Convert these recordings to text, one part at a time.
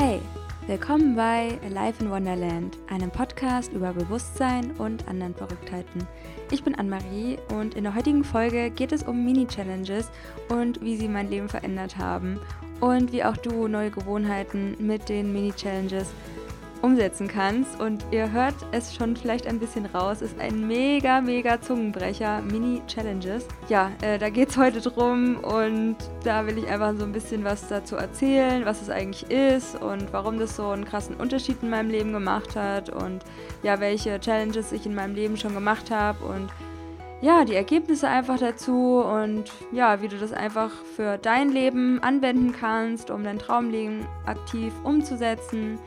Hey, willkommen bei Alive in Wonderland, einem Podcast über Bewusstsein und anderen Verrücktheiten. Ich bin Anne-Marie und in der heutigen Folge geht es um Mini-Challenges und wie sie mein Leben verändert haben und wie auch du neue Gewohnheiten mit den Mini-Challenges umsetzen kannst. Und ihr hört es schon vielleicht ein bisschen raus, ist ein mega, mega Zungenbrecher, Mini-Challenges. Ja, äh, da geht es heute drum. Und da will ich einfach so ein bisschen was dazu erzählen, was es eigentlich ist und warum das so einen krassen Unterschied in meinem Leben gemacht hat. Und ja, welche Challenges ich in meinem Leben schon gemacht habe. Und ja, die Ergebnisse einfach dazu. Und ja, wie du das einfach für dein Leben anwenden kannst, um dein Traumleben aktiv umzusetzen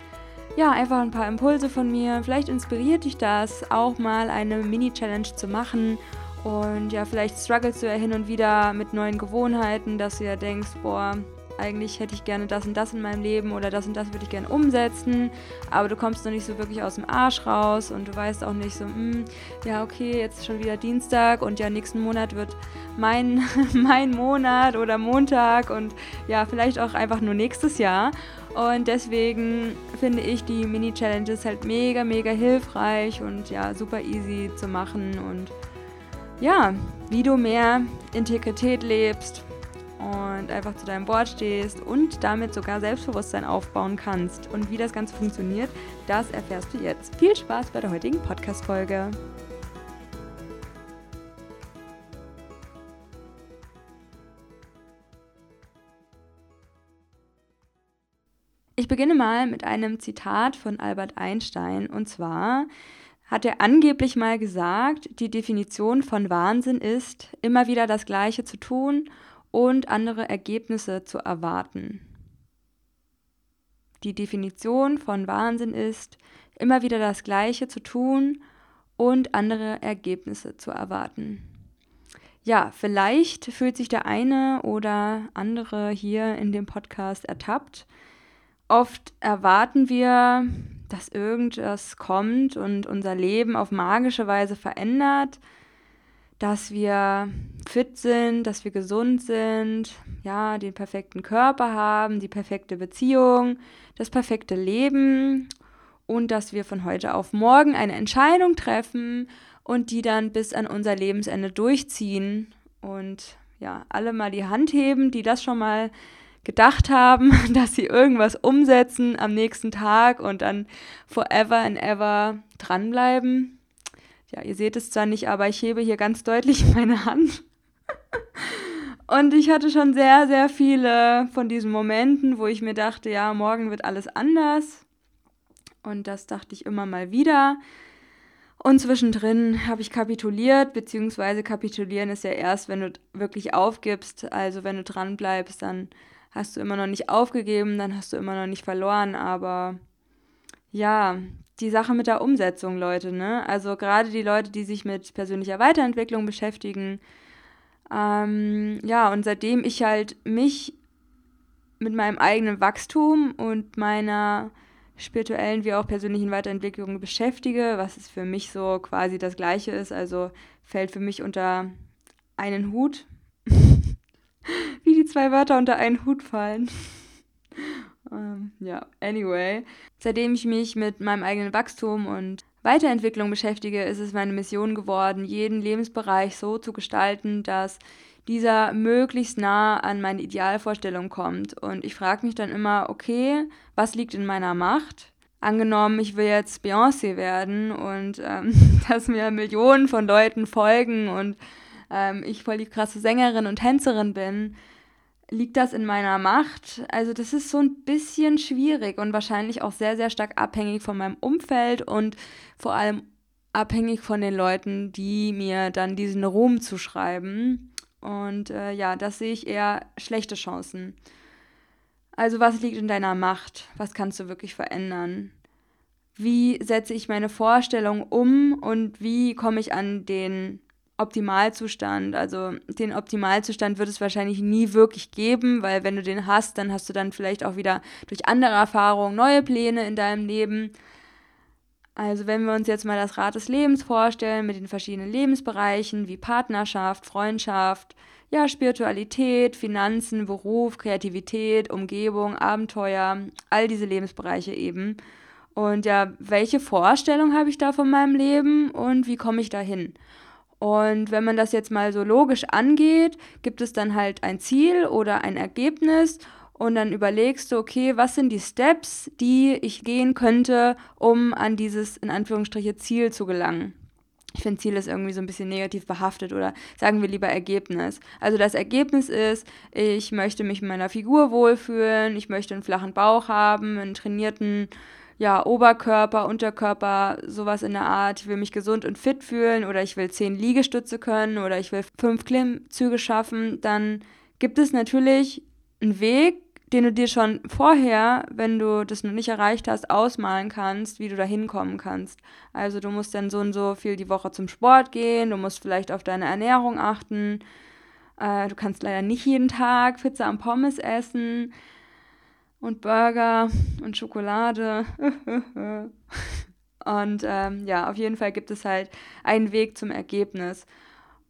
ja, einfach ein paar Impulse von mir. Vielleicht inspiriert dich das, auch mal eine Mini-Challenge zu machen. Und ja, vielleicht strugglest du ja hin und wieder mit neuen Gewohnheiten, dass du ja denkst, boah, eigentlich hätte ich gerne das und das in meinem Leben oder das und das würde ich gerne umsetzen, aber du kommst noch nicht so wirklich aus dem Arsch raus und du weißt auch nicht so, mh, hm, ja, okay, jetzt ist schon wieder Dienstag und ja, nächsten Monat wird mein, mein Monat oder Montag und ja, vielleicht auch einfach nur nächstes Jahr. Und deswegen finde ich die Mini-Challenges halt mega, mega hilfreich und ja, super easy zu machen. Und ja, wie du mehr Integrität lebst und einfach zu deinem Wort stehst und damit sogar Selbstbewusstsein aufbauen kannst. Und wie das Ganze funktioniert, das erfährst du jetzt. Viel Spaß bei der heutigen Podcast-Folge. Ich beginne mal mit einem Zitat von Albert Einstein und zwar hat er angeblich mal gesagt, die Definition von Wahnsinn ist, immer wieder das Gleiche zu tun und andere Ergebnisse zu erwarten. Die Definition von Wahnsinn ist, immer wieder das Gleiche zu tun und andere Ergebnisse zu erwarten. Ja, vielleicht fühlt sich der eine oder andere hier in dem Podcast ertappt, Oft erwarten wir, dass irgendwas kommt und unser Leben auf magische Weise verändert, dass wir fit sind, dass wir gesund sind, ja, den perfekten Körper haben, die perfekte Beziehung, das perfekte Leben und dass wir von heute auf morgen eine Entscheidung treffen und die dann bis an unser Lebensende durchziehen und ja, alle mal die Hand heben, die das schon mal gedacht haben, dass sie irgendwas umsetzen am nächsten Tag und dann forever and ever dranbleiben. Ja, ihr seht es zwar nicht, aber ich hebe hier ganz deutlich meine Hand. Und ich hatte schon sehr, sehr viele von diesen Momenten, wo ich mir dachte, ja, morgen wird alles anders. Und das dachte ich immer mal wieder. Und zwischendrin habe ich kapituliert, beziehungsweise kapitulieren ist ja erst, wenn du wirklich aufgibst. Also wenn du dran bleibst, dann hast du immer noch nicht aufgegeben, dann hast du immer noch nicht verloren, aber ja, die Sache mit der Umsetzung, Leute, ne? Also gerade die Leute, die sich mit persönlicher Weiterentwicklung beschäftigen, ähm, ja, und seitdem ich halt mich mit meinem eigenen Wachstum und meiner spirituellen wie auch persönlichen Weiterentwicklung beschäftige, was es für mich so quasi das gleiche ist, also fällt für mich unter einen Hut, wie die zwei Wörter unter einen Hut fallen. Ähm, ja, anyway. Seitdem ich mich mit meinem eigenen Wachstum und Weiterentwicklung beschäftige, ist es meine Mission geworden, jeden Lebensbereich so zu gestalten, dass dieser möglichst nah an meine Idealvorstellung kommt. Und ich frage mich dann immer, okay, was liegt in meiner Macht? Angenommen, ich will jetzt Beyoncé werden und ähm, dass mir Millionen von Leuten folgen und ähm, ich voll die krasse Sängerin und Tänzerin bin, liegt das in meiner Macht? Also das ist so ein bisschen schwierig und wahrscheinlich auch sehr, sehr stark abhängig von meinem Umfeld und vor allem abhängig von den Leuten, die mir dann diesen Ruhm zuschreiben. Und äh, ja, das sehe ich eher schlechte Chancen. Also was liegt in deiner Macht? Was kannst du wirklich verändern? Wie setze ich meine Vorstellung um und wie komme ich an den Optimalzustand. Also den Optimalzustand wird es wahrscheinlich nie wirklich geben, weil wenn du den hast, dann hast du dann vielleicht auch wieder durch andere Erfahrungen neue Pläne in deinem Leben. Also wenn wir uns jetzt mal das Rad des Lebens vorstellen mit den verschiedenen Lebensbereichen wie Partnerschaft, Freundschaft, ja, Spiritualität, Finanzen, Beruf, Kreativität, Umgebung, Abenteuer, all diese Lebensbereiche eben. Und ja, welche Vorstellung habe ich da von meinem Leben und wie komme ich dahin? Und wenn man das jetzt mal so logisch angeht, gibt es dann halt ein Ziel oder ein Ergebnis und dann überlegst du, okay, was sind die Steps, die ich gehen könnte, um an dieses in Anführungsstriche Ziel zu gelangen. Ich finde, Ziel ist irgendwie so ein bisschen negativ behaftet oder sagen wir lieber Ergebnis. Also das Ergebnis ist, ich möchte mich in meiner Figur wohlfühlen, ich möchte einen flachen Bauch haben, einen trainierten ja, Oberkörper, Unterkörper, sowas in der Art. Ich will mich gesund und fit fühlen oder ich will zehn Liegestütze können oder ich will fünf Klimmzüge schaffen. Dann gibt es natürlich einen Weg, den du dir schon vorher, wenn du das noch nicht erreicht hast, ausmalen kannst, wie du da hinkommen kannst. Also du musst dann so und so viel die Woche zum Sport gehen, du musst vielleicht auf deine Ernährung achten, äh, du kannst leider nicht jeden Tag Pizza und Pommes essen und Burger und Schokolade. und ähm, ja, auf jeden Fall gibt es halt einen Weg zum Ergebnis.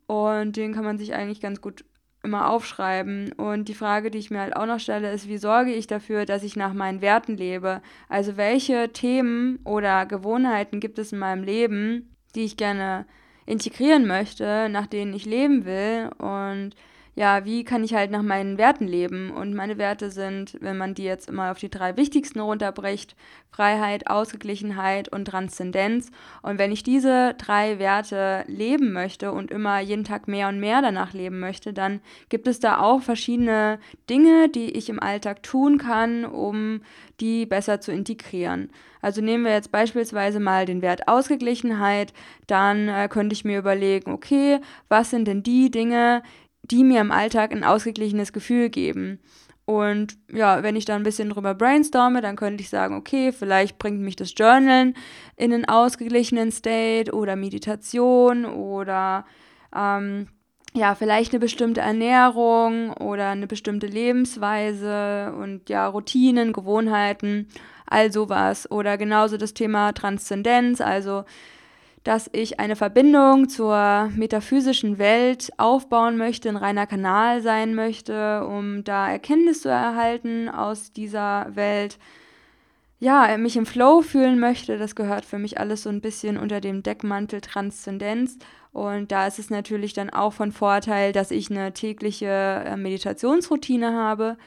Und den kann man sich eigentlich ganz gut immer aufschreiben. Und die Frage, die ich mir halt auch noch stelle, ist, wie sorge ich dafür, dass ich nach meinen Werten lebe? Also welche Themen oder Gewohnheiten gibt es in meinem Leben, die ich gerne integrieren möchte, nach denen ich leben will und ja, wie kann ich halt nach meinen Werten leben? Und meine Werte sind, wenn man die jetzt immer auf die drei wichtigsten runterbricht, Freiheit, Ausgeglichenheit und Transzendenz. Und wenn ich diese drei Werte leben möchte und immer jeden Tag mehr und mehr danach leben möchte, dann gibt es da auch verschiedene Dinge, die ich im Alltag tun kann, um die besser zu integrieren. Also nehmen wir jetzt beispielsweise mal den Wert Ausgeglichenheit, dann äh, könnte ich mir überlegen, okay, was sind denn die Dinge, die mir im Alltag ein ausgeglichenes Gefühl geben. Und ja, wenn ich da ein bisschen drüber brainstorme, dann könnte ich sagen, okay, vielleicht bringt mich das Journalen in einen ausgeglichenen State oder Meditation oder ähm, ja, vielleicht eine bestimmte Ernährung oder eine bestimmte Lebensweise und ja, Routinen, Gewohnheiten, all sowas. Oder genauso das Thema Transzendenz, also dass ich eine Verbindung zur metaphysischen Welt aufbauen möchte, ein reiner Kanal sein möchte, um da Erkenntnis zu erhalten aus dieser Welt. Ja, mich im Flow fühlen möchte, das gehört für mich alles so ein bisschen unter dem Deckmantel Transzendenz. Und da ist es natürlich dann auch von Vorteil, dass ich eine tägliche äh, Meditationsroutine habe,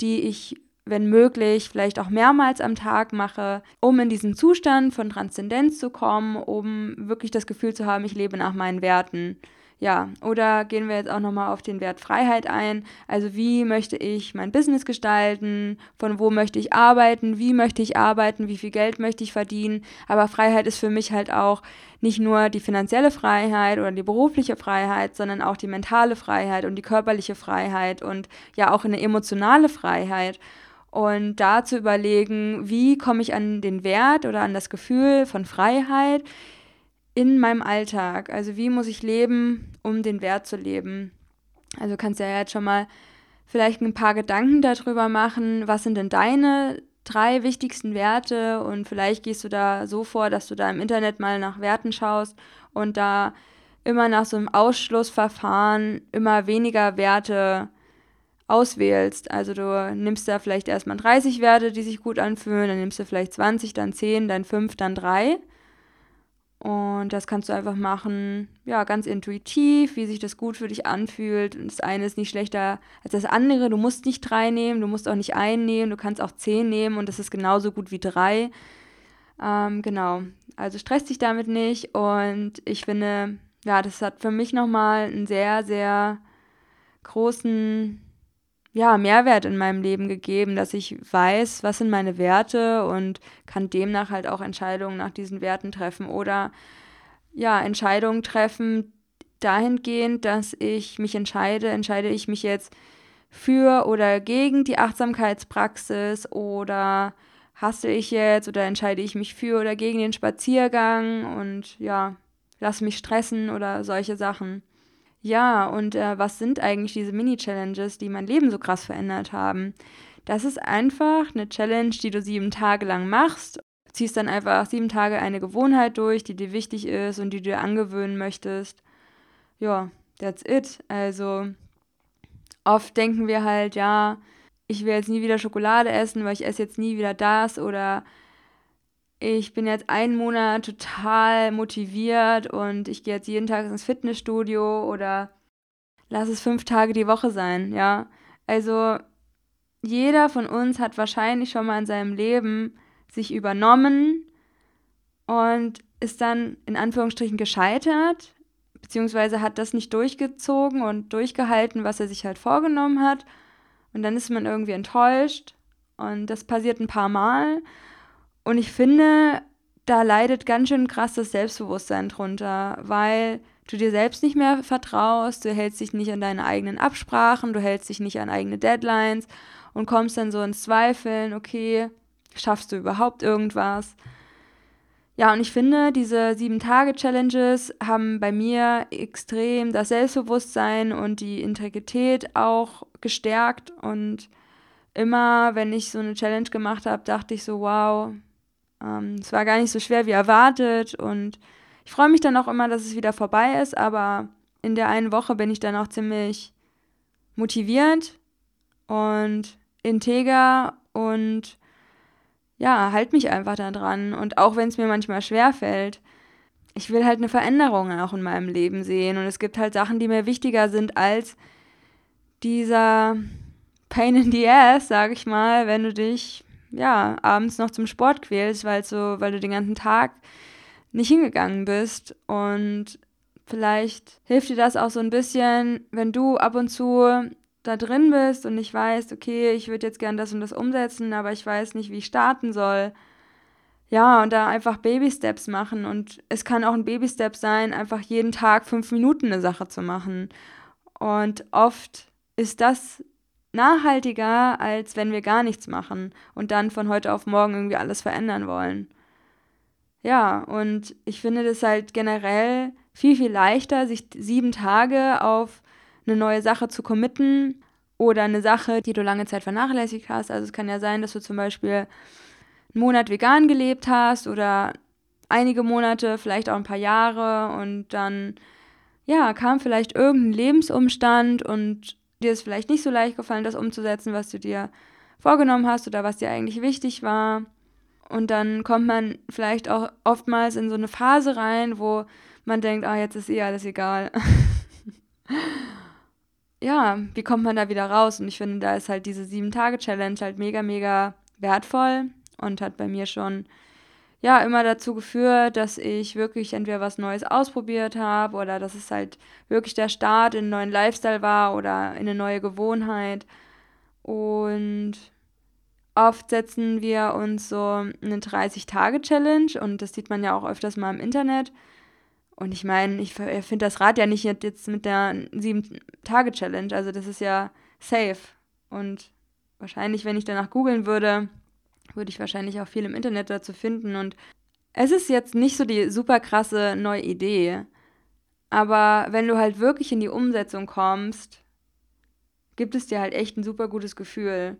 die ich wenn möglich, vielleicht auch mehrmals am Tag mache, um in diesen Zustand von Transzendenz zu kommen, um wirklich das Gefühl zu haben, ich lebe nach meinen Werten. Ja, oder gehen wir jetzt auch nochmal auf den Wert Freiheit ein. Also wie möchte ich mein Business gestalten? Von wo möchte ich arbeiten? Wie möchte ich arbeiten? Wie viel Geld möchte ich verdienen? Aber Freiheit ist für mich halt auch nicht nur die finanzielle Freiheit oder die berufliche Freiheit, sondern auch die mentale Freiheit und die körperliche Freiheit und ja auch eine emotionale Freiheit und da zu überlegen, wie komme ich an den Wert oder an das Gefühl von Freiheit in meinem Alltag. Also wie muss ich leben, um den Wert zu leben. Also kannst ja jetzt schon mal vielleicht ein paar Gedanken darüber machen, was sind denn deine drei wichtigsten Werte und vielleicht gehst du da so vor, dass du da im Internet mal nach Werten schaust und da immer nach so einem Ausschlussverfahren immer weniger Werte auswählst. Also du nimmst da vielleicht erstmal 30 Werte, die sich gut anfühlen, dann nimmst du vielleicht 20, dann 10, dann 5, dann 3. Und das kannst du einfach machen, ja, ganz intuitiv, wie sich das gut für dich anfühlt. Und das eine ist nicht schlechter als das andere. Du musst nicht drei nehmen, du musst auch nicht einen nehmen, du kannst auch zehn nehmen und das ist genauso gut wie drei. Ähm, genau. Also stress dich damit nicht und ich finde, ja, das hat für mich nochmal einen sehr, sehr großen ja, Mehrwert in meinem Leben gegeben, dass ich weiß, was sind meine Werte und kann demnach halt auch Entscheidungen nach diesen Werten treffen oder ja, Entscheidungen treffen dahingehend, dass ich mich entscheide, entscheide ich mich jetzt für oder gegen die Achtsamkeitspraxis oder hasse ich jetzt oder entscheide ich mich für oder gegen den Spaziergang und ja, lass mich stressen oder solche Sachen. Ja, und äh, was sind eigentlich diese Mini-Challenges, die mein Leben so krass verändert haben? Das ist einfach eine Challenge, die du sieben Tage lang machst. ziehst dann einfach sieben Tage eine Gewohnheit durch, die dir wichtig ist und die du dir angewöhnen möchtest. Ja, that's it. Also oft denken wir halt, ja, ich will jetzt nie wieder Schokolade essen, weil ich esse jetzt nie wieder das oder ich bin jetzt einen Monat total motiviert und ich gehe jetzt jeden Tag ins Fitnessstudio oder lass es fünf Tage die Woche sein, ja. Also jeder von uns hat wahrscheinlich schon mal in seinem Leben sich übernommen und ist dann in Anführungsstrichen gescheitert, beziehungsweise hat das nicht durchgezogen und durchgehalten, was er sich halt vorgenommen hat. Und dann ist man irgendwie enttäuscht und das passiert ein paar Mal. Und ich finde, da leidet ganz schön krass das Selbstbewusstsein drunter, weil du dir selbst nicht mehr vertraust, du hältst dich nicht an deine eigenen Absprachen, du hältst dich nicht an eigene Deadlines und kommst dann so ins Zweifeln, okay, schaffst du überhaupt irgendwas? Ja, und ich finde, diese sieben-Tage-Challenges haben bei mir extrem das Selbstbewusstsein und die Integrität auch gestärkt. Und immer, wenn ich so eine Challenge gemacht habe, dachte ich so, wow, ähm, es war gar nicht so schwer wie erwartet. Und ich freue mich dann auch immer, dass es wieder vorbei ist. Aber in der einen Woche bin ich dann auch ziemlich motiviert und integer und ja, halt mich einfach da dran. Und auch wenn es mir manchmal schwer fällt, ich will halt eine Veränderung auch in meinem Leben sehen. Und es gibt halt Sachen, die mir wichtiger sind als dieser Pain in the Ass, sag ich mal, wenn du dich ja abends noch zum Sport quälst, weil so, weil du den ganzen Tag nicht hingegangen bist. Und vielleicht hilft dir das auch so ein bisschen, wenn du ab und zu da drin bist und nicht weißt, okay, ich würde jetzt gern das und das umsetzen, aber ich weiß nicht, wie ich starten soll. Ja, und da einfach Baby-Steps machen. Und es kann auch ein Baby-Step sein, einfach jeden Tag fünf Minuten eine Sache zu machen. Und oft ist das nachhaltiger, als wenn wir gar nichts machen und dann von heute auf morgen irgendwie alles verändern wollen. Ja, und ich finde das halt generell viel, viel leichter, sich sieben Tage auf eine neue Sache zu committen oder eine Sache, die du lange Zeit vernachlässigt hast. Also es kann ja sein, dass du zum Beispiel einen Monat vegan gelebt hast oder einige Monate, vielleicht auch ein paar Jahre und dann ja, kam vielleicht irgendein Lebensumstand und dir ist vielleicht nicht so leicht gefallen, das umzusetzen, was du dir vorgenommen hast oder was dir eigentlich wichtig war. Und dann kommt man vielleicht auch oftmals in so eine Phase rein, wo man denkt, ah, jetzt ist eh alles egal. ja, wie kommt man da wieder raus? Und ich finde, da ist halt diese Sieben-Tage-Challenge halt mega, mega wertvoll und hat bei mir schon ja immer dazu geführt, dass ich wirklich entweder was Neues ausprobiert habe oder dass es halt wirklich der Start in einen neuen Lifestyle war oder in eine neue Gewohnheit. Und oft setzen wir uns so eine 30-Tage-Challenge und das sieht man ja auch öfters mal im Internet und ich meine, ich finde das Rad ja nicht jetzt mit der 7-Tage-Challenge. Also das ist ja safe. Und wahrscheinlich, wenn ich danach googeln würde, würde ich wahrscheinlich auch viel im Internet dazu finden. Und es ist jetzt nicht so die super krasse neue Idee. Aber wenn du halt wirklich in die Umsetzung kommst, gibt es dir halt echt ein super gutes Gefühl.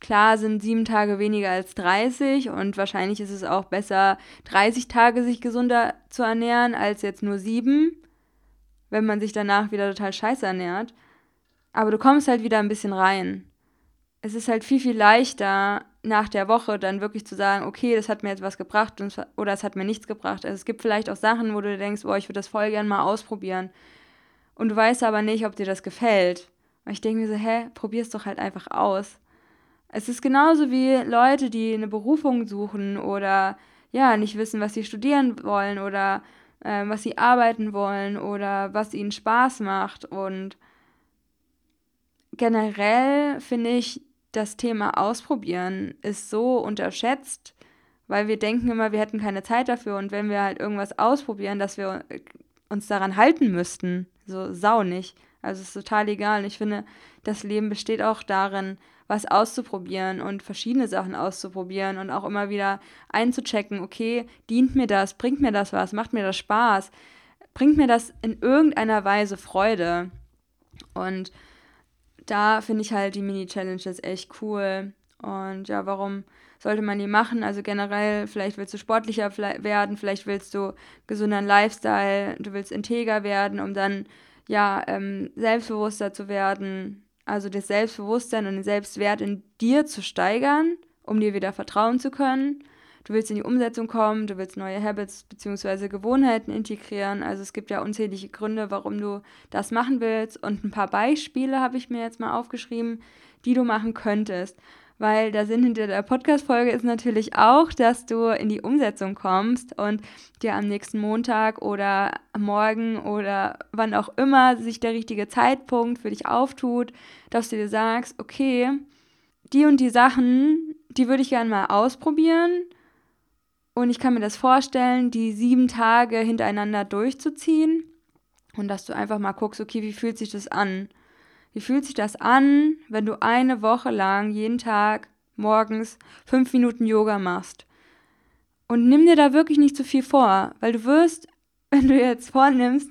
Klar sind sieben Tage weniger als 30 und wahrscheinlich ist es auch besser, 30 Tage sich gesunder zu ernähren, als jetzt nur sieben, wenn man sich danach wieder total scheiße ernährt. Aber du kommst halt wieder ein bisschen rein. Es ist halt viel, viel leichter, nach der Woche dann wirklich zu sagen, okay, das hat mir jetzt was gebracht oder es hat mir nichts gebracht. Also es gibt vielleicht auch Sachen, wo du denkst, boah, ich würde das voll gern mal ausprobieren. Und du weißt aber nicht, ob dir das gefällt. Und ich denke mir so, hä, probier's doch halt einfach aus. Es ist genauso wie Leute, die eine Berufung suchen oder ja, nicht wissen, was sie studieren wollen oder äh, was sie arbeiten wollen oder was ihnen Spaß macht. Und generell finde ich, das Thema Ausprobieren ist so unterschätzt, weil wir denken immer, wir hätten keine Zeit dafür und wenn wir halt irgendwas ausprobieren, dass wir uns daran halten müssten. So sau nicht. Also es ist total egal. Und ich finde, das Leben besteht auch darin, was auszuprobieren und verschiedene Sachen auszuprobieren und auch immer wieder einzuchecken, okay, dient mir das, bringt mir das was, macht mir das Spaß, bringt mir das in irgendeiner Weise Freude. Und da finde ich halt die Mini-Challenges echt cool. Und ja, warum sollte man die machen. Also generell, vielleicht willst du sportlicher werden, vielleicht willst du gesunden Lifestyle, du willst integer werden, um dann ja ähm, selbstbewusster zu werden. Also das Selbstbewusstsein und den Selbstwert in dir zu steigern, um dir wieder vertrauen zu können. Du willst in die Umsetzung kommen, du willst neue Habits bzw. Gewohnheiten integrieren. Also es gibt ja unzählige Gründe, warum du das machen willst. Und ein paar Beispiele habe ich mir jetzt mal aufgeschrieben, die du machen könntest weil der Sinn hinter der Podcast-Folge ist natürlich auch, dass du in die Umsetzung kommst und dir am nächsten Montag oder morgen oder wann auch immer sich der richtige Zeitpunkt für dich auftut, dass du dir sagst, okay, die und die Sachen, die würde ich gerne mal ausprobieren und ich kann mir das vorstellen, die sieben Tage hintereinander durchzuziehen und dass du einfach mal guckst, okay, wie fühlt sich das an? Wie fühlt sich das an, wenn du eine Woche lang jeden Tag morgens fünf Minuten Yoga machst? Und nimm dir da wirklich nicht zu viel vor, weil du wirst, wenn du jetzt vornimmst,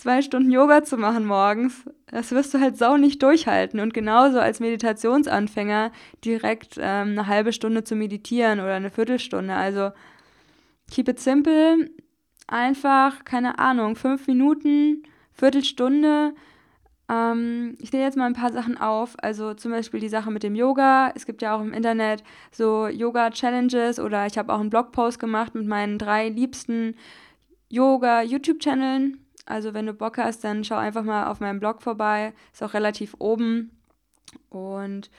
zwei Stunden Yoga zu machen morgens, das wirst du halt sau nicht durchhalten. Und genauso als Meditationsanfänger direkt ähm, eine halbe Stunde zu meditieren oder eine Viertelstunde. Also keep it simple, einfach, keine Ahnung, fünf Minuten, Viertelstunde ähm, ich sehe jetzt mal ein paar Sachen auf. Also zum Beispiel die Sache mit dem Yoga. Es gibt ja auch im Internet so Yoga-Challenges oder ich habe auch einen Blogpost gemacht mit meinen drei liebsten Yoga-YouTube-Channeln. Also wenn du Bock hast, dann schau einfach mal auf meinem Blog vorbei. Ist auch relativ oben. Und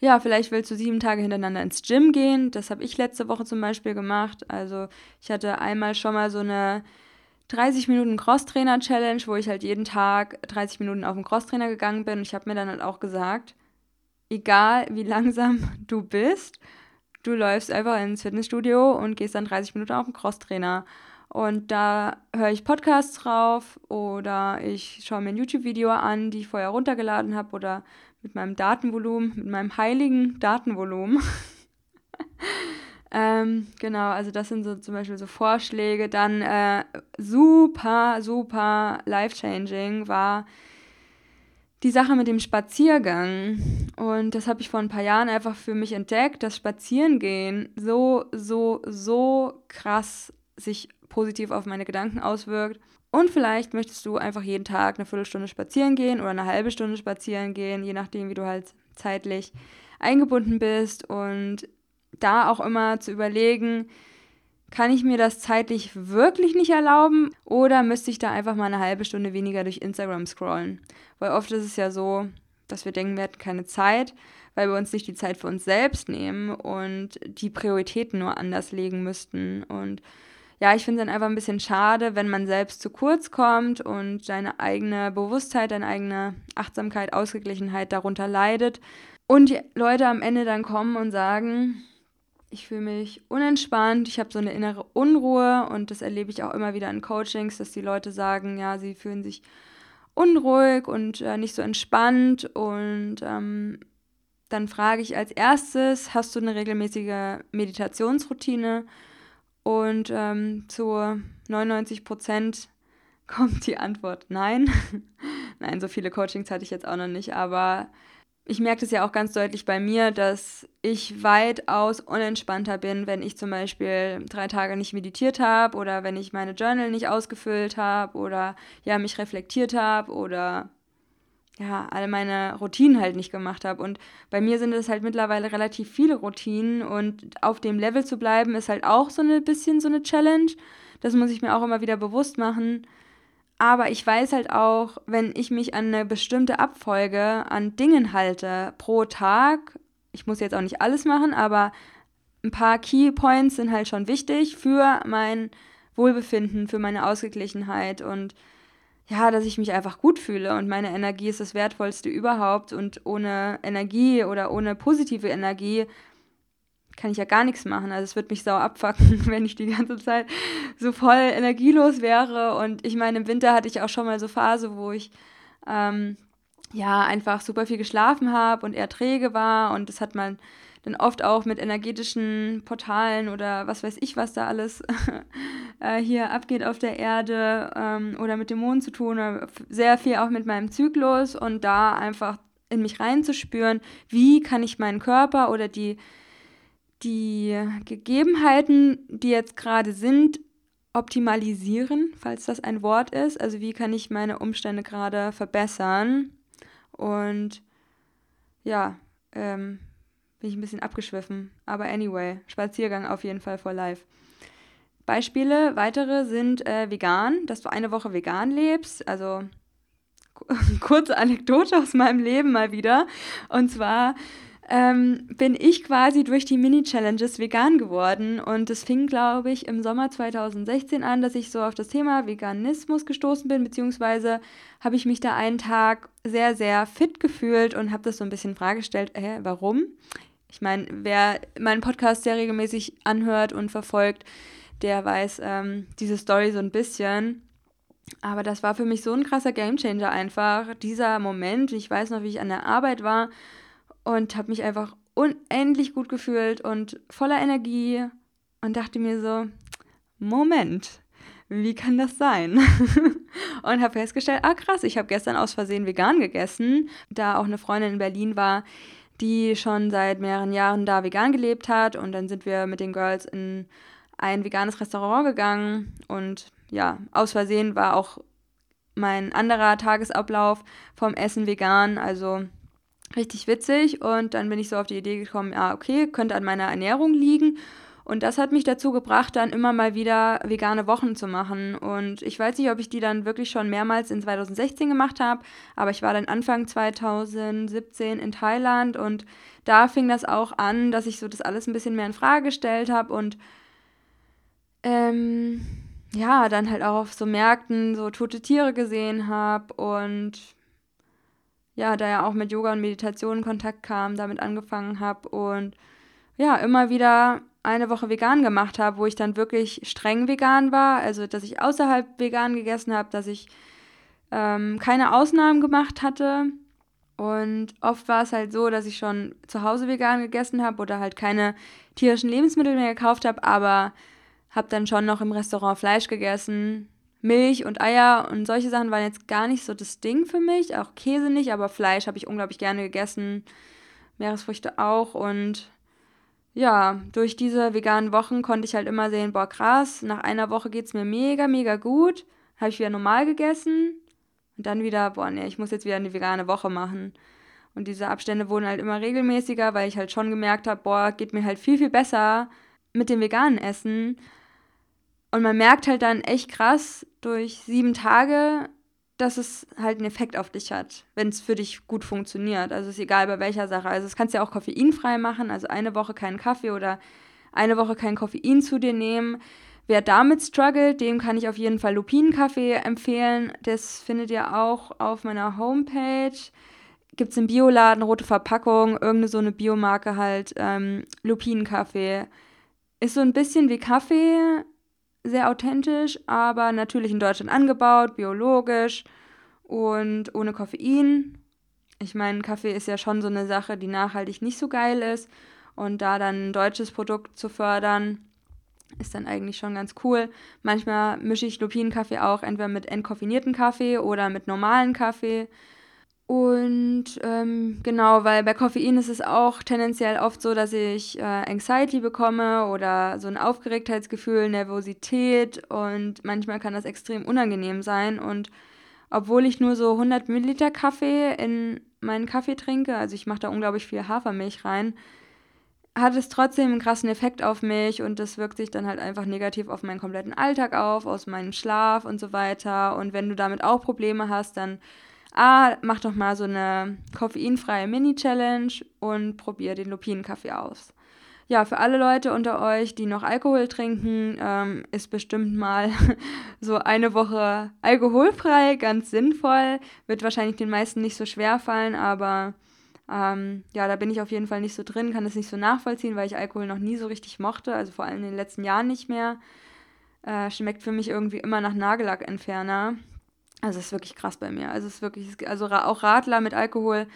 ja, vielleicht willst du sieben Tage hintereinander ins Gym gehen. Das habe ich letzte Woche zum Beispiel gemacht. Also ich hatte einmal schon mal so eine 30 Minuten Crosstrainer-Challenge, wo ich halt jeden Tag 30 Minuten auf den Crosstrainer gegangen bin. Ich habe mir dann halt auch gesagt, egal wie langsam du bist, du läufst einfach ins Fitnessstudio und gehst dann 30 Minuten auf den Crosstrainer. Und da höre ich Podcasts drauf oder ich schaue mir ein YouTube-Video an, die ich vorher runtergeladen habe oder mit meinem Datenvolumen, mit meinem heiligen Datenvolumen. Ähm, genau, also das sind so zum Beispiel so Vorschläge. Dann äh, super, super life-changing war die Sache mit dem Spaziergang. Und das habe ich vor ein paar Jahren einfach für mich entdeckt, dass Spazierengehen so, so, so krass sich positiv auf meine Gedanken auswirkt. Und vielleicht möchtest du einfach jeden Tag eine Viertelstunde spazieren gehen oder eine halbe Stunde spazieren gehen, je nachdem, wie du halt zeitlich eingebunden bist. Und da auch immer zu überlegen, kann ich mir das zeitlich wirklich nicht erlauben oder müsste ich da einfach mal eine halbe Stunde weniger durch Instagram scrollen? Weil oft ist es ja so, dass wir denken, wir hätten keine Zeit, weil wir uns nicht die Zeit für uns selbst nehmen und die Prioritäten nur anders legen müssten. Und ja, ich finde es dann einfach ein bisschen schade, wenn man selbst zu kurz kommt und deine eigene Bewusstheit, deine eigene Achtsamkeit, Ausgeglichenheit darunter leidet und die Leute am Ende dann kommen und sagen, ich fühle mich unentspannt, ich habe so eine innere Unruhe und das erlebe ich auch immer wieder in Coachings, dass die Leute sagen, ja, sie fühlen sich unruhig und äh, nicht so entspannt und ähm, dann frage ich als erstes, hast du eine regelmäßige Meditationsroutine? Und ähm, zu 99 Prozent kommt die Antwort nein. nein, so viele Coachings hatte ich jetzt auch noch nicht, aber ich merke das ja auch ganz deutlich bei mir, dass ich weitaus unentspannter bin, wenn ich zum Beispiel drei Tage nicht meditiert habe oder wenn ich meine Journal nicht ausgefüllt habe oder ja mich reflektiert habe oder ja alle meine Routinen halt nicht gemacht habe. Und bei mir sind es halt mittlerweile relativ viele Routinen und auf dem Level zu bleiben ist halt auch so ein bisschen so eine Challenge. Das muss ich mir auch immer wieder bewusst machen aber ich weiß halt auch, wenn ich mich an eine bestimmte Abfolge an Dingen halte pro Tag, ich muss jetzt auch nicht alles machen, aber ein paar Key Points sind halt schon wichtig für mein Wohlbefinden, für meine Ausgeglichenheit und ja, dass ich mich einfach gut fühle und meine Energie ist das Wertvollste überhaupt und ohne Energie oder ohne positive Energie kann ich ja gar nichts machen. Also es wird mich sau abfacken, wenn ich die ganze Zeit so voll energielos wäre. Und ich meine, im Winter hatte ich auch schon mal so Phase, wo ich ähm, ja einfach super viel geschlafen habe und eher träge war. Und das hat man dann oft auch mit energetischen Portalen oder was weiß ich, was da alles äh, hier abgeht auf der Erde ähm, oder mit dem Mond zu tun. Oder sehr viel auch mit meinem Zyklus und da einfach in mich reinzuspüren, wie kann ich meinen Körper oder die die Gegebenheiten, die jetzt gerade sind, optimalisieren, falls das ein Wort ist. Also wie kann ich meine Umstände gerade verbessern? Und ja, ähm, bin ich ein bisschen abgeschwiffen. Aber anyway, Spaziergang auf jeden Fall vor live. Beispiele, weitere sind äh, vegan, dass du eine Woche vegan lebst. Also kurze Anekdote aus meinem Leben mal wieder. Und zwar ähm, bin ich quasi durch die Mini-Challenges vegan geworden. Und es fing, glaube ich, im Sommer 2016 an, dass ich so auf das Thema Veganismus gestoßen bin, beziehungsweise habe ich mich da einen Tag sehr, sehr fit gefühlt und habe das so ein bisschen in äh, warum? Ich meine, wer meinen Podcast sehr regelmäßig anhört und verfolgt, der weiß ähm, diese Story so ein bisschen. Aber das war für mich so ein krasser Gamechanger einfach, dieser Moment. Ich weiß noch, wie ich an der Arbeit war und habe mich einfach unendlich gut gefühlt und voller Energie und dachte mir so, Moment, wie kann das sein? und habe festgestellt, ah krass, ich habe gestern aus Versehen vegan gegessen, da auch eine Freundin in Berlin war, die schon seit mehreren Jahren da vegan gelebt hat. Und dann sind wir mit den Girls in ein veganes Restaurant gegangen. Und ja, aus Versehen war auch mein anderer Tagesablauf vom Essen vegan, also richtig witzig. Und dann bin ich so auf die Idee gekommen, ja, okay, könnte an meiner Ernährung liegen. Und das hat mich dazu gebracht, dann immer mal wieder vegane Wochen zu machen. Und ich weiß nicht, ob ich die dann wirklich schon mehrmals in 2016 gemacht habe, aber ich war dann Anfang 2017 in Thailand und da fing das auch an, dass ich so das alles ein bisschen mehr in Frage gestellt habe und ähm, ja, dann halt auch auf so Märkten so tote Tiere gesehen habe und ja, da ja auch mit Yoga und Meditation in Kontakt kam, damit angefangen habe und ja, immer wieder eine Woche vegan gemacht habe, wo ich dann wirklich streng vegan war, also dass ich außerhalb vegan gegessen habe, dass ich ähm, keine Ausnahmen gemacht hatte. Und oft war es halt so, dass ich schon zu Hause vegan gegessen habe oder halt keine tierischen Lebensmittel mehr gekauft habe, aber habe dann schon noch im Restaurant Fleisch gegessen, Milch und Eier und solche Sachen waren jetzt gar nicht so das Ding für mich. Auch Käse nicht, aber Fleisch habe ich unglaublich gerne gegessen. Meeresfrüchte auch. Und ja, durch diese veganen Wochen konnte ich halt immer sehen, boah, krass, nach einer Woche geht es mir mega, mega gut. Habe ich wieder normal gegessen. Und dann wieder, boah, nee, ich muss jetzt wieder eine vegane Woche machen. Und diese Abstände wurden halt immer regelmäßiger, weil ich halt schon gemerkt habe, boah, geht mir halt viel, viel besser mit dem veganen Essen. Und man merkt halt dann echt krass durch sieben Tage, dass es halt einen Effekt auf dich hat, wenn es für dich gut funktioniert. Also ist egal bei welcher Sache. Also es kannst ja auch koffeinfrei machen, also eine Woche keinen Kaffee oder eine Woche kein Koffein zu dir nehmen. Wer damit struggelt, dem kann ich auf jeden Fall Lupinenkaffee empfehlen. Das findet ihr auch auf meiner Homepage. Gibt es im Bioladen, rote Verpackung, irgendeine so eine Biomarke halt, ähm, Lupinenkaffee. Ist so ein bisschen wie Kaffee, sehr authentisch, aber natürlich in Deutschland angebaut, biologisch und ohne Koffein. Ich meine, Kaffee ist ja schon so eine Sache, die nachhaltig nicht so geil ist. Und da dann ein deutsches Produkt zu fördern, ist dann eigentlich schon ganz cool. Manchmal mische ich Lupinenkaffee auch entweder mit entkoffinierten Kaffee oder mit normalen Kaffee. Und ähm, genau, weil bei Koffein ist es auch tendenziell oft so, dass ich äh, Anxiety bekomme oder so ein Aufgeregtheitsgefühl, Nervosität und manchmal kann das extrem unangenehm sein. Und obwohl ich nur so 100 Milliliter Kaffee in meinen Kaffee trinke, also ich mache da unglaublich viel Hafermilch rein, hat es trotzdem einen krassen Effekt auf mich und das wirkt sich dann halt einfach negativ auf meinen kompletten Alltag auf, aus meinem Schlaf und so weiter. Und wenn du damit auch Probleme hast, dann ah, mach doch mal so eine koffeinfreie Mini-Challenge und probier den Lupinenkaffee aus. Ja, für alle Leute unter euch, die noch Alkohol trinken, ähm, ist bestimmt mal so eine Woche alkoholfrei ganz sinnvoll. Wird wahrscheinlich den meisten nicht so schwer fallen, aber ähm, ja, da bin ich auf jeden Fall nicht so drin, kann es nicht so nachvollziehen, weil ich Alkohol noch nie so richtig mochte, also vor allem in den letzten Jahren nicht mehr. Äh, schmeckt für mich irgendwie immer nach Nagellackentferner. Also es ist wirklich krass bei mir. Also es ist wirklich, also auch Radler mit Alkohol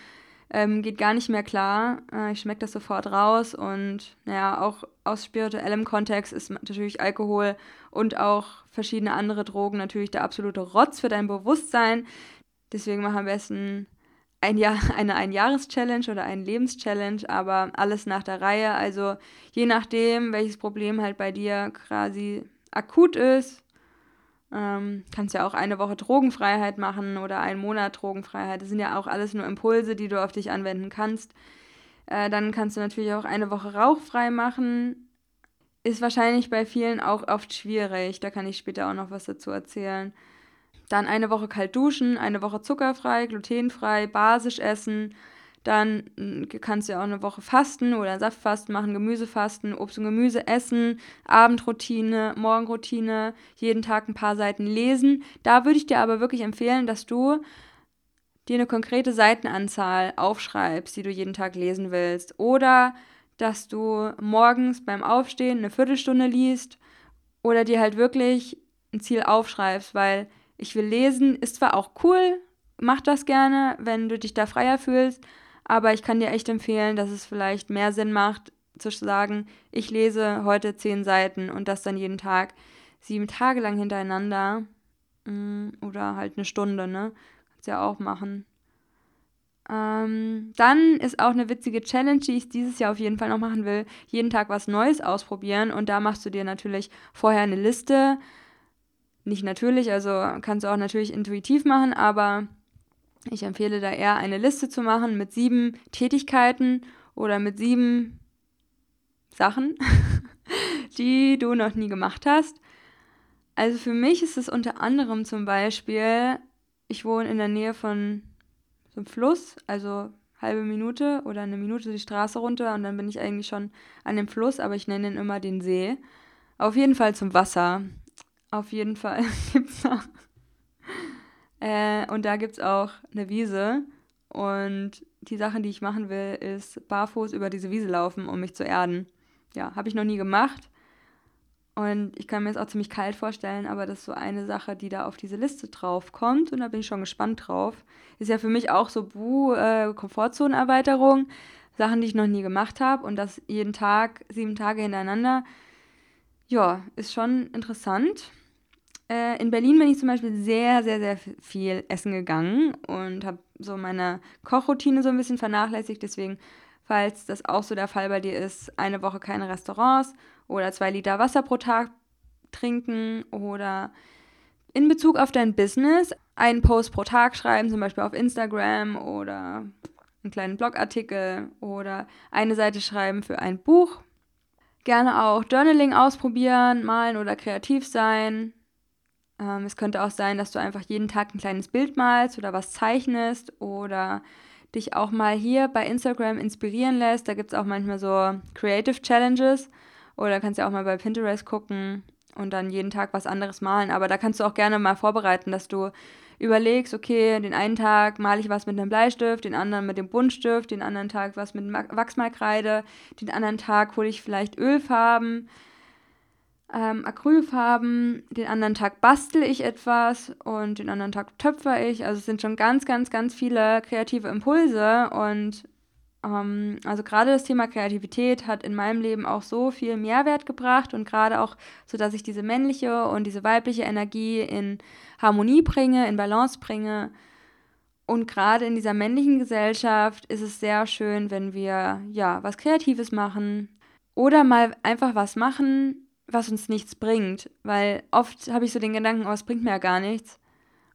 ähm, geht gar nicht mehr klar. Äh, ich schmecke das sofort raus und naja, auch aus spirituellem Kontext ist natürlich Alkohol und auch verschiedene andere Drogen natürlich der absolute Rotz für dein Bewusstsein. Deswegen mach am besten ein Jahr, eine Einjahres-Challenge oder eine Lebens-Challenge, aber alles nach der Reihe. Also je nachdem, welches Problem halt bei dir quasi akut ist, ähm, kannst ja auch eine Woche Drogenfreiheit machen oder einen Monat Drogenfreiheit. Das sind ja auch alles nur Impulse, die du auf dich anwenden kannst. Äh, dann kannst du natürlich auch eine Woche rauchfrei machen. Ist wahrscheinlich bei vielen auch oft schwierig. Da kann ich später auch noch was dazu erzählen. Dann eine Woche kalt duschen, eine Woche zuckerfrei, glutenfrei, basisch essen. Dann hm, kannst du ja auch eine Woche fasten oder Saftfasten machen, Gemüsefasten, Obst und Gemüse essen, Abendroutine, Morgenroutine, jeden Tag ein paar Seiten lesen. Da würde ich dir aber wirklich empfehlen, dass du dir eine konkrete Seitenanzahl aufschreibst, die du jeden Tag lesen willst. Oder dass du morgens beim Aufstehen eine Viertelstunde liest oder dir halt wirklich ein Ziel aufschreibst, weil ich will lesen, ist zwar auch cool, mach das gerne, wenn du dich da freier fühlst, aber ich kann dir echt empfehlen, dass es vielleicht mehr Sinn macht, zu sagen, ich lese heute zehn Seiten und das dann jeden Tag sieben Tage lang hintereinander mm, oder halt eine Stunde, ne? Kannst ja auch machen. Ähm, dann ist auch eine witzige Challenge, die ich dieses Jahr auf jeden Fall noch machen will, jeden Tag was Neues ausprobieren und da machst du dir natürlich vorher eine Liste nicht natürlich, also kannst du auch natürlich intuitiv machen, aber ich empfehle da eher eine Liste zu machen mit sieben Tätigkeiten oder mit sieben Sachen, die du noch nie gemacht hast. Also für mich ist es unter anderem zum Beispiel, ich wohne in der Nähe von so einem Fluss, also halbe Minute oder eine Minute die Straße runter und dann bin ich eigentlich schon an dem Fluss, aber ich nenne ihn immer den See. Auf jeden Fall zum Wasser. Auf jeden Fall gibt es da. Äh, und da gibt es auch eine Wiese. Und die Sache, die ich machen will, ist barfuß über diese Wiese laufen, um mich zu erden. Ja, habe ich noch nie gemacht. Und ich kann mir das auch ziemlich kalt vorstellen, aber das ist so eine Sache, die da auf diese Liste drauf kommt. Und da bin ich schon gespannt drauf. Ist ja für mich auch so, buh, äh, Komfortzonenerweiterung. Sachen, die ich noch nie gemacht habe. Und das jeden Tag, sieben Tage hintereinander. Ja, ist schon interessant. Äh, in Berlin bin ich zum Beispiel sehr, sehr, sehr viel essen gegangen und habe so meine Kochroutine so ein bisschen vernachlässigt. Deswegen, falls das auch so der Fall bei dir ist, eine Woche keine Restaurants oder zwei Liter Wasser pro Tag trinken oder in Bezug auf dein Business einen Post pro Tag schreiben, zum Beispiel auf Instagram oder einen kleinen Blogartikel oder eine Seite schreiben für ein Buch. Gerne auch Journaling ausprobieren, malen oder kreativ sein. Ähm, es könnte auch sein, dass du einfach jeden Tag ein kleines Bild malst oder was zeichnest oder dich auch mal hier bei Instagram inspirieren lässt. Da gibt es auch manchmal so Creative Challenges oder kannst ja auch mal bei Pinterest gucken und dann jeden Tag was anderes malen. Aber da kannst du auch gerne mal vorbereiten, dass du überlegst, okay, den einen Tag male ich was mit einem Bleistift, den anderen mit dem Buntstift, den anderen Tag was mit Wachsmalkreide, den anderen Tag hole ich vielleicht Ölfarben ähm, Acrylfarben, den anderen Tag bastel ich etwas und den anderen Tag töpfer ich. Also es sind schon ganz, ganz, ganz viele kreative Impulse und ähm, also gerade das Thema Kreativität hat in meinem Leben auch so viel Mehrwert gebracht und gerade auch so, dass ich diese männliche und diese weibliche Energie in Harmonie bringe, in Balance bringe. Und gerade in dieser männlichen Gesellschaft ist es sehr schön, wenn wir ja was Kreatives machen oder mal einfach was machen, was uns nichts bringt. Weil oft habe ich so den Gedanken, oh, es bringt mir ja gar nichts.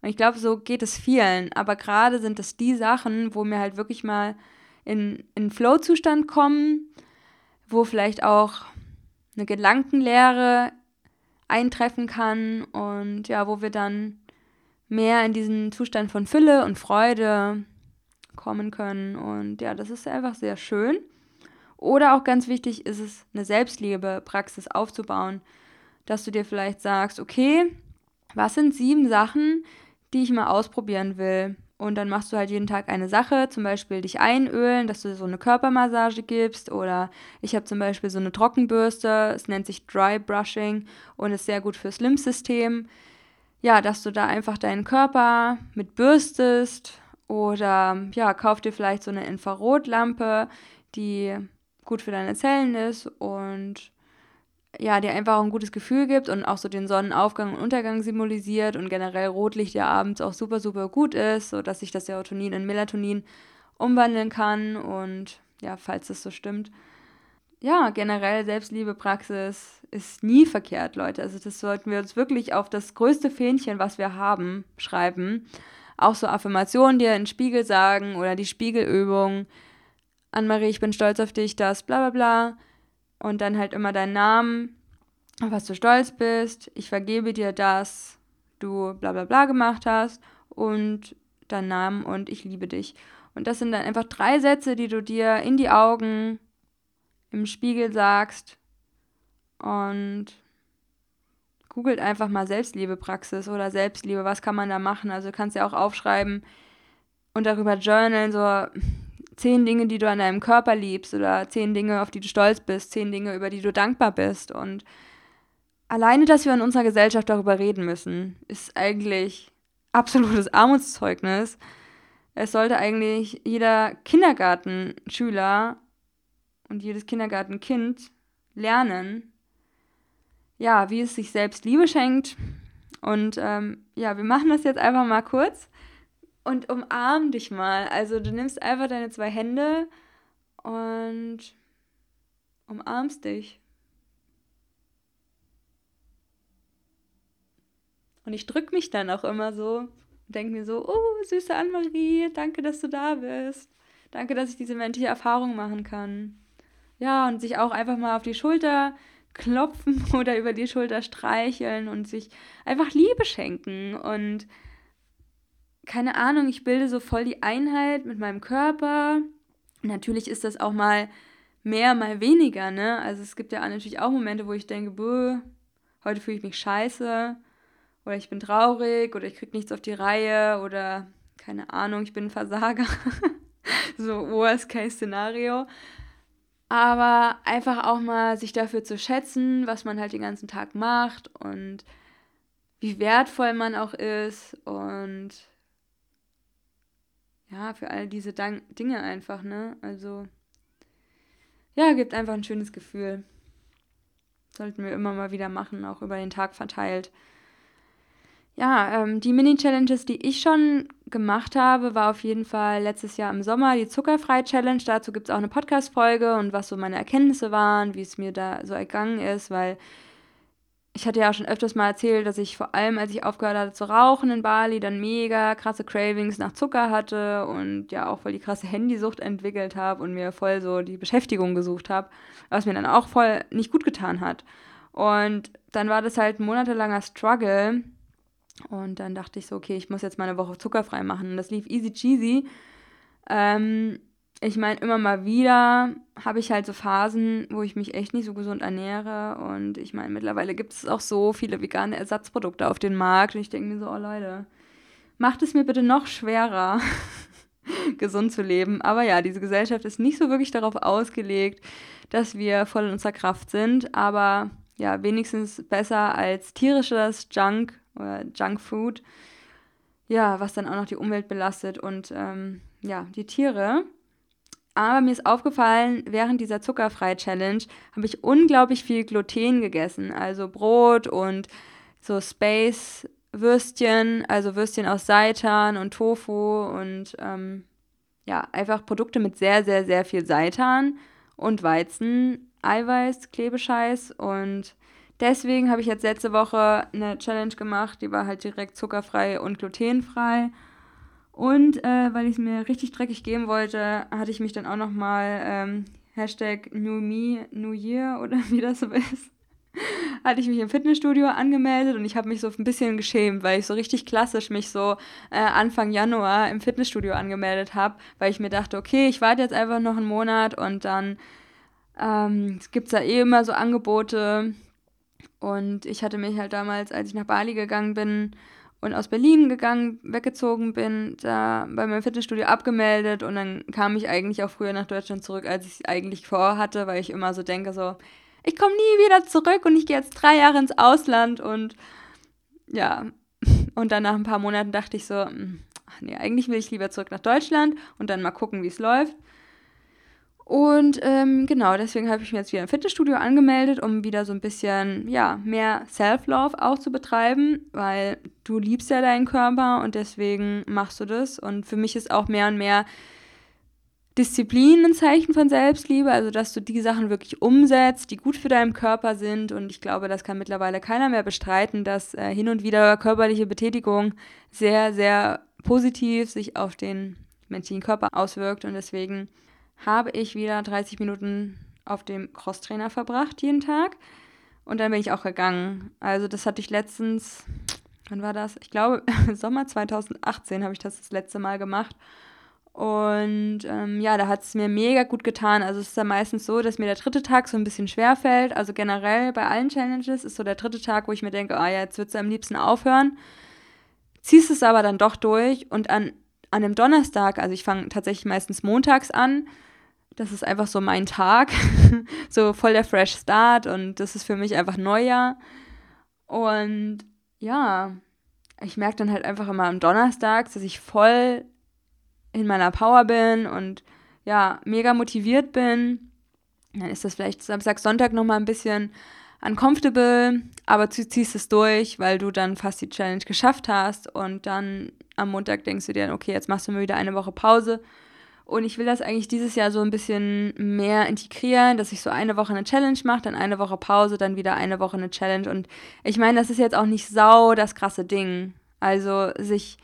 Und ich glaube, so geht es vielen. Aber gerade sind es die Sachen, wo mir halt wirklich mal in, in Flow-Zustand kommen, wo vielleicht auch eine Gedankenlehre eintreffen kann und ja, wo wir dann mehr in diesen Zustand von Fülle und Freude kommen können. Und ja, das ist einfach sehr schön. Oder auch ganz wichtig ist es, eine Selbstliebepraxis aufzubauen, dass du dir vielleicht sagst, okay, was sind sieben Sachen, die ich mal ausprobieren will? Und dann machst du halt jeden Tag eine Sache, zum Beispiel dich einölen, dass du so eine Körpermassage gibst. Oder ich habe zum Beispiel so eine Trockenbürste, es nennt sich Dry Brushing und ist sehr gut fürs Lymphsystem. Ja, dass du da einfach deinen Körper mit bürstest. Oder ja, kauf dir vielleicht so eine Infrarotlampe, die gut für deine Zellen ist und ja, dir einfach auch ein gutes Gefühl gibt und auch so den Sonnenaufgang und Untergang symbolisiert und generell Rotlicht ja abends auch super, super gut ist, sodass sich das Serotonin in Melatonin umwandeln kann und ja, falls das so stimmt. Ja, generell Selbstliebepraxis ist nie verkehrt, Leute. Also das sollten wir uns wirklich auf das größte Fähnchen, was wir haben, schreiben. Auch so Affirmationen, die in Spiegel sagen oder die Spiegelübung. Anne-Marie, ich bin stolz auf dich, das bla bla bla und dann halt immer deinen Namen, auf was du stolz bist. Ich vergebe dir, dass du bla bla bla gemacht hast und deinen Namen und ich liebe dich. Und das sind dann einfach drei Sätze, die du dir in die Augen im Spiegel sagst und googelt einfach mal Selbstliebepraxis oder Selbstliebe, was kann man da machen? Also du kannst ja auch aufschreiben und darüber journalen, so zehn Dinge, die du an deinem Körper liebst oder zehn Dinge, auf die du stolz bist, zehn Dinge, über die du dankbar bist. Und alleine, dass wir in unserer Gesellschaft darüber reden müssen, ist eigentlich absolutes Armutszeugnis. Es sollte eigentlich jeder Kindergartenschüler und jedes Kindergartenkind lernen, ja, wie es sich selbst Liebe schenkt. Und ähm, ja, wir machen das jetzt einfach mal kurz und umarm dich mal. Also du nimmst einfach deine zwei Hände und umarmst dich. Und ich drücke mich dann auch immer so und denke mir so, oh, süße Anne-Marie, danke, dass du da bist. Danke, dass ich diese menschliche Erfahrung machen kann. Ja, und sich auch einfach mal auf die Schulter klopfen oder über die Schulter streicheln und sich einfach Liebe schenken und keine Ahnung, ich bilde so voll die Einheit mit meinem Körper. Natürlich ist das auch mal mehr, mal weniger, ne? Also es gibt ja natürlich auch Momente, wo ich denke, Bö, heute fühle ich mich scheiße oder ich bin traurig oder ich kriege nichts auf die Reihe oder keine Ahnung, ich bin ein Versager. so Worst-Case-Szenario. Aber einfach auch mal sich dafür zu schätzen, was man halt den ganzen Tag macht und wie wertvoll man auch ist und ja, für all diese Dank Dinge einfach, ne? Also, ja, gibt einfach ein schönes Gefühl. Sollten wir immer mal wieder machen, auch über den Tag verteilt. Ja, ähm, die Mini-Challenges, die ich schon gemacht habe, war auf jeden Fall letztes Jahr im Sommer die Zuckerfrei-Challenge. Dazu gibt es auch eine Podcast-Folge und was so meine Erkenntnisse waren, wie es mir da so ergangen ist, weil ich hatte ja auch schon öfters mal erzählt, dass ich vor allem, als ich aufgehört hatte zu rauchen in Bali, dann mega krasse Cravings nach Zucker hatte und ja auch voll die krasse Handysucht entwickelt habe und mir voll so die Beschäftigung gesucht habe, was mir dann auch voll nicht gut getan hat. Und dann war das halt ein monatelanger Struggle und dann dachte ich so, okay, ich muss jetzt mal eine Woche zuckerfrei machen. Und das lief easy cheesy. Ähm, ich meine, immer mal wieder habe ich halt so Phasen, wo ich mich echt nicht so gesund ernähre. Und ich meine, mittlerweile gibt es auch so viele vegane Ersatzprodukte auf dem Markt. Und ich denke mir so, oh Leute, macht es mir bitte noch schwerer, gesund zu leben. Aber ja, diese Gesellschaft ist nicht so wirklich darauf ausgelegt, dass wir voll in unserer Kraft sind. Aber ja, wenigstens besser als tierisches Junk oder Junkfood. Ja, was dann auch noch die Umwelt belastet und ähm, ja, die Tiere. Aber mir ist aufgefallen, während dieser Zuckerfrei-Challenge habe ich unglaublich viel Gluten gegessen. Also Brot und so Space-Würstchen, also Würstchen aus Seitan und Tofu und ähm, ja, einfach Produkte mit sehr, sehr, sehr viel Seitan und Weizen, Eiweiß, Klebescheiß und deswegen habe ich jetzt letzte Woche eine Challenge gemacht, die war halt direkt zuckerfrei und glutenfrei. Und äh, weil ich es mir richtig dreckig geben wollte, hatte ich mich dann auch nochmal ähm, Hashtag New Me, New Year oder wie das so ist, hatte ich mich im Fitnessstudio angemeldet und ich habe mich so ein bisschen geschämt, weil ich so richtig klassisch mich so äh, Anfang Januar im Fitnessstudio angemeldet habe, weil ich mir dachte, okay, ich warte jetzt einfach noch einen Monat und dann ähm, gibt es da eh immer so Angebote. Und ich hatte mich halt damals, als ich nach Bali gegangen bin, und aus Berlin gegangen, weggezogen bin, da bei meinem Fitnessstudio abgemeldet und dann kam ich eigentlich auch früher nach Deutschland zurück, als ich es eigentlich vorhatte, weil ich immer so denke, so, ich komme nie wieder zurück und ich gehe jetzt drei Jahre ins Ausland und ja, und dann nach ein paar Monaten dachte ich so, hm, nee, eigentlich will ich lieber zurück nach Deutschland und dann mal gucken, wie es läuft. Und ähm, genau, deswegen habe ich mir jetzt wieder im Fitnessstudio angemeldet, um wieder so ein bisschen, ja, mehr Self-Love auch zu betreiben, weil du liebst ja deinen Körper und deswegen machst du das. Und für mich ist auch mehr und mehr Disziplin ein Zeichen von Selbstliebe, also dass du die Sachen wirklich umsetzt, die gut für deinen Körper sind. Und ich glaube, das kann mittlerweile keiner mehr bestreiten, dass äh, hin und wieder körperliche Betätigung sehr, sehr positiv sich auf den menschlichen Körper auswirkt. Und deswegen habe ich wieder 30 Minuten auf dem Crosstrainer verbracht jeden Tag. Und dann bin ich auch gegangen. Also das hatte ich letztens, wann war das? Ich glaube, Sommer 2018 habe ich das das letzte Mal gemacht. Und ähm, ja, da hat es mir mega gut getan. Also es ist ja meistens so, dass mir der dritte Tag so ein bisschen schwer fällt. Also generell bei allen Challenges ist so der dritte Tag, wo ich mir denke, ah ja, jetzt würdest du am liebsten aufhören. Ziehst es aber dann doch durch und an, an einem Donnerstag, also ich fange tatsächlich meistens montags an, das ist einfach so mein Tag, so voll der Fresh Start und das ist für mich einfach Neujahr. Und ja, ich merke dann halt einfach immer am Donnerstag, dass ich voll in meiner Power bin und ja, mega motiviert bin. Dann ist das vielleicht Samstag, Sonntag nochmal ein bisschen uncomfortable, aber du ziehst es durch, weil du dann fast die Challenge geschafft hast und dann am Montag denkst du dir, okay, jetzt machst du mal wieder eine Woche Pause und ich will das eigentlich dieses Jahr so ein bisschen mehr integrieren, dass ich so eine Woche eine Challenge mache, dann eine Woche Pause, dann wieder eine Woche eine Challenge. Und ich meine, das ist jetzt auch nicht sau das krasse Ding. Also sich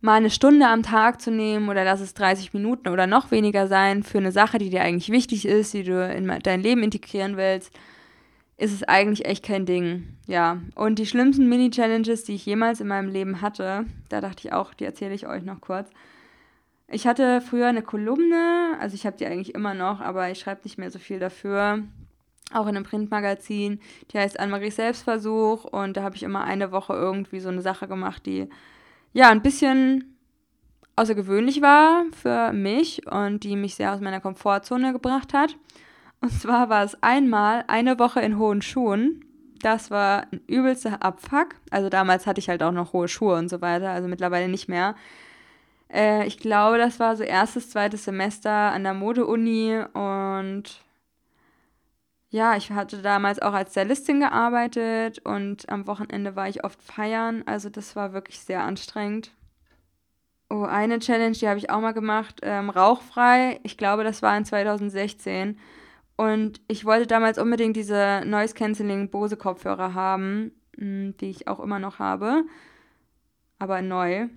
mal eine Stunde am Tag zu nehmen oder lass es 30 Minuten oder noch weniger sein für eine Sache, die dir eigentlich wichtig ist, die du in dein Leben integrieren willst, ist es eigentlich echt kein Ding. Ja, und die schlimmsten Mini-Challenges, die ich jemals in meinem Leben hatte, da dachte ich auch, die erzähle ich euch noch kurz. Ich hatte früher eine Kolumne, also ich habe die eigentlich immer noch, aber ich schreibe nicht mehr so viel dafür. Auch in einem Printmagazin, die heißt Anne-Marie Selbstversuch und da habe ich immer eine Woche irgendwie so eine Sache gemacht, die ja ein bisschen außergewöhnlich war für mich und die mich sehr aus meiner Komfortzone gebracht hat. Und zwar war es einmal eine Woche in hohen Schuhen. Das war ein übelster Abfuck. Also damals hatte ich halt auch noch hohe Schuhe und so weiter, also mittlerweile nicht mehr. Äh, ich glaube, das war so erstes, zweites Semester an der Mode-Uni und ja, ich hatte damals auch als Stylistin gearbeitet und am Wochenende war ich oft feiern. Also das war wirklich sehr anstrengend. Oh, eine Challenge, die habe ich auch mal gemacht, ähm, rauchfrei. Ich glaube, das war in 2016. Und ich wollte damals unbedingt diese Noise Cancelling Bose Kopfhörer haben, hm, die ich auch immer noch habe, aber neu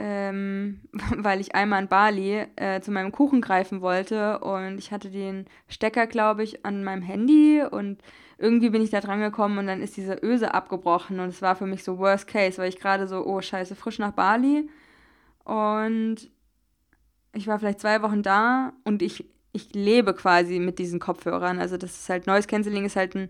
ähm, weil ich einmal in Bali äh, zu meinem Kuchen greifen wollte und ich hatte den Stecker, glaube ich, an meinem Handy und irgendwie bin ich da dran gekommen und dann ist diese Öse abgebrochen und es war für mich so Worst Case, weil ich gerade so, oh scheiße, frisch nach Bali und ich war vielleicht zwei Wochen da und ich, ich lebe quasi mit diesen Kopfhörern. Also das ist halt, Noise Cancelling ist halt ein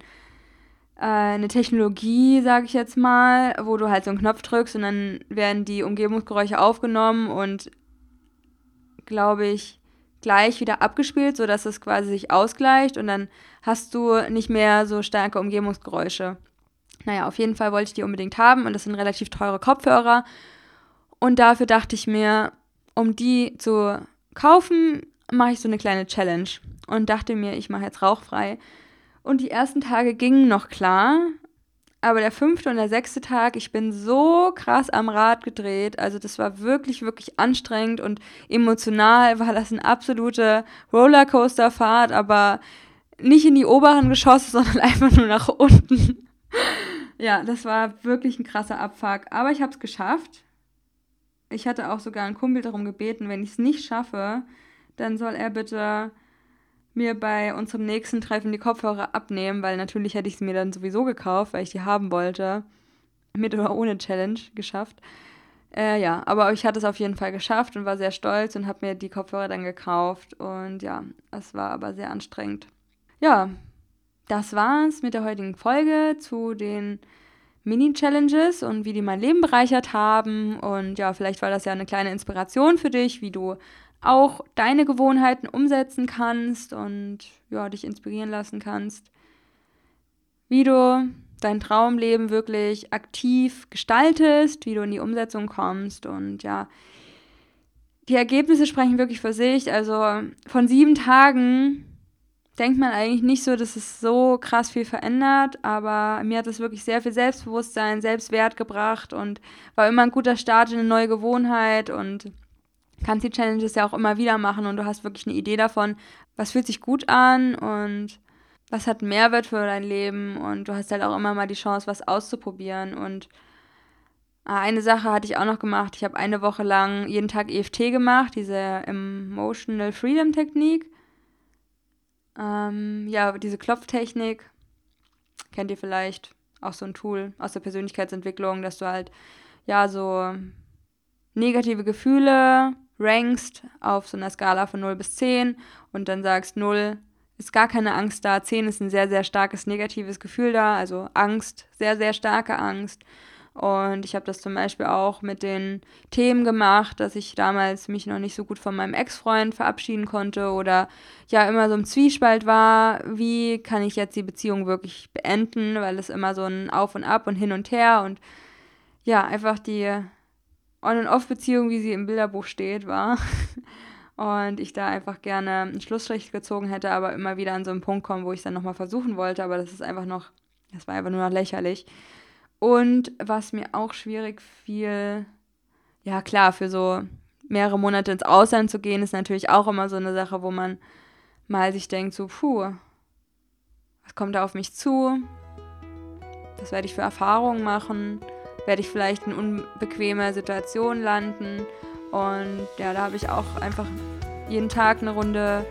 eine Technologie, sage ich jetzt mal, wo du halt so einen Knopf drückst und dann werden die Umgebungsgeräusche aufgenommen und, glaube ich, gleich wieder abgespielt, sodass es quasi sich ausgleicht und dann hast du nicht mehr so starke Umgebungsgeräusche. Naja, auf jeden Fall wollte ich die unbedingt haben und das sind relativ teure Kopfhörer. Und dafür dachte ich mir, um die zu kaufen, mache ich so eine kleine Challenge und dachte mir, ich mache jetzt rauchfrei. Und die ersten Tage gingen noch klar. Aber der fünfte und der sechste Tag, ich bin so krass am Rad gedreht. Also das war wirklich, wirklich anstrengend und emotional war das eine absolute Rollercoaster-Fahrt, aber nicht in die oberen Geschosse, sondern einfach nur nach unten. ja, das war wirklich ein krasser Abfuck. Aber ich habe es geschafft. Ich hatte auch sogar einen Kumpel darum gebeten, wenn ich es nicht schaffe, dann soll er bitte mir bei unserem nächsten Treffen die Kopfhörer abnehmen, weil natürlich hätte ich sie mir dann sowieso gekauft, weil ich die haben wollte. Mit oder ohne Challenge geschafft. Äh, ja, aber ich hatte es auf jeden Fall geschafft und war sehr stolz und habe mir die Kopfhörer dann gekauft. Und ja, es war aber sehr anstrengend. Ja, das war's mit der heutigen Folge zu den Mini-Challenges und wie die mein Leben bereichert haben. Und ja, vielleicht war das ja eine kleine Inspiration für dich, wie du auch deine Gewohnheiten umsetzen kannst und ja, dich inspirieren lassen kannst, wie du dein Traumleben wirklich aktiv gestaltest, wie du in die Umsetzung kommst und ja, die Ergebnisse sprechen wirklich für sich. Also von sieben Tagen denkt man eigentlich nicht so, dass es so krass viel verändert, aber mir hat es wirklich sehr viel Selbstbewusstsein, Selbstwert gebracht und war immer ein guter Start in eine neue Gewohnheit und kannst die Challenges ja auch immer wieder machen und du hast wirklich eine Idee davon, was fühlt sich gut an und was hat Mehrwert für dein Leben und du hast halt auch immer mal die Chance, was auszuprobieren und ah, eine Sache hatte ich auch noch gemacht. Ich habe eine Woche lang jeden Tag EFT gemacht, diese Emotional Freedom Technik. Ähm, ja, diese Klopftechnik kennt ihr vielleicht auch so ein Tool aus der Persönlichkeitsentwicklung, dass du halt ja so negative Gefühle rankst auf so einer Skala von 0 bis 10 und dann sagst 0 ist gar keine Angst da, 10 ist ein sehr, sehr starkes negatives Gefühl da, also Angst, sehr, sehr starke Angst. Und ich habe das zum Beispiel auch mit den Themen gemacht, dass ich damals mich noch nicht so gut von meinem Ex-Freund verabschieden konnte oder ja immer so im Zwiespalt war, wie kann ich jetzt die Beziehung wirklich beenden, weil es immer so ein Auf und Ab und hin und her und ja, einfach die On- und Off-Beziehung, wie sie im Bilderbuch steht, war. Und ich da einfach gerne einen Schlussstrich gezogen hätte, aber immer wieder an so einen Punkt kommen, wo ich es dann nochmal versuchen wollte, aber das ist einfach noch, das war einfach nur noch lächerlich. Und was mir auch schwierig fiel, ja klar, für so mehrere Monate ins Ausland zu gehen, ist natürlich auch immer so eine Sache, wo man mal sich denkt, so, puh, was kommt da auf mich zu? Was werde ich für Erfahrungen machen? Werde ich vielleicht in unbequeme Situationen landen? Und ja, da habe ich auch einfach jeden Tag eine Runde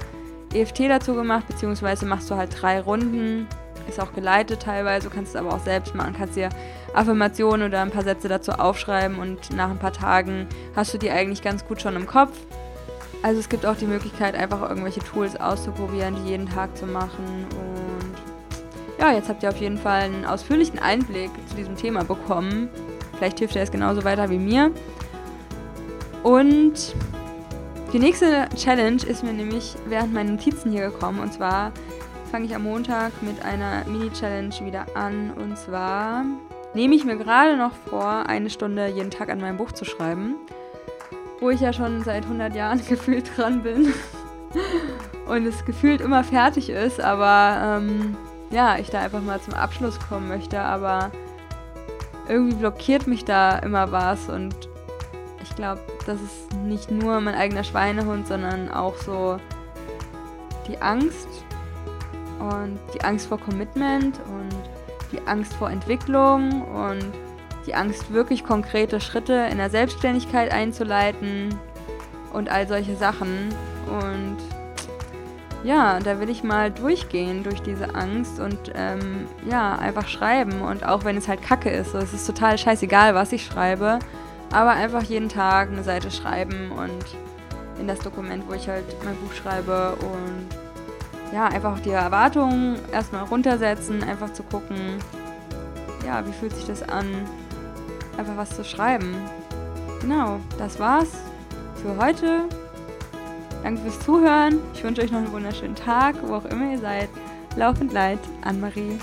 EFT dazu gemacht, beziehungsweise machst du halt drei Runden ist auch geleitet teilweise, du kannst es aber auch selbst machen, kannst dir Affirmationen oder ein paar Sätze dazu aufschreiben und nach ein paar Tagen hast du die eigentlich ganz gut schon im Kopf. Also es gibt auch die Möglichkeit, einfach irgendwelche Tools auszuprobieren, die jeden Tag zu machen. Und ja, jetzt habt ihr auf jeden Fall einen ausführlichen Einblick zu diesem Thema bekommen. Vielleicht hilft er es genauso weiter wie mir. Und die nächste Challenge ist mir nämlich während meinen Notizen hier gekommen. Und zwar fange ich am Montag mit einer Mini-Challenge wieder an. Und zwar nehme ich mir gerade noch vor, eine Stunde jeden Tag an meinem Buch zu schreiben, wo ich ja schon seit 100 Jahren gefühlt dran bin und es gefühlt immer fertig ist, aber ähm, ja, ich da einfach mal zum Abschluss kommen möchte, aber irgendwie blockiert mich da immer was und ich glaube, das ist nicht nur mein eigener Schweinehund, sondern auch so die Angst und die Angst vor Commitment und die Angst vor Entwicklung und die Angst, wirklich konkrete Schritte in der Selbstständigkeit einzuleiten und all solche Sachen. Und ja, da will ich mal durchgehen durch diese Angst und ähm, ja, einfach schreiben. Und auch wenn es halt kacke ist, so, es ist total scheißegal, was ich schreibe, aber einfach jeden Tag eine Seite schreiben und in das Dokument, wo ich halt mein Buch schreibe und ja, einfach die Erwartungen erstmal runtersetzen, einfach zu gucken, ja, wie fühlt sich das an, einfach was zu schreiben. Genau, das war's für heute. Danke fürs Zuhören. Ich wünsche euch noch einen wunderschönen Tag, wo auch immer ihr seid. Laufend leid, Anne-Marie.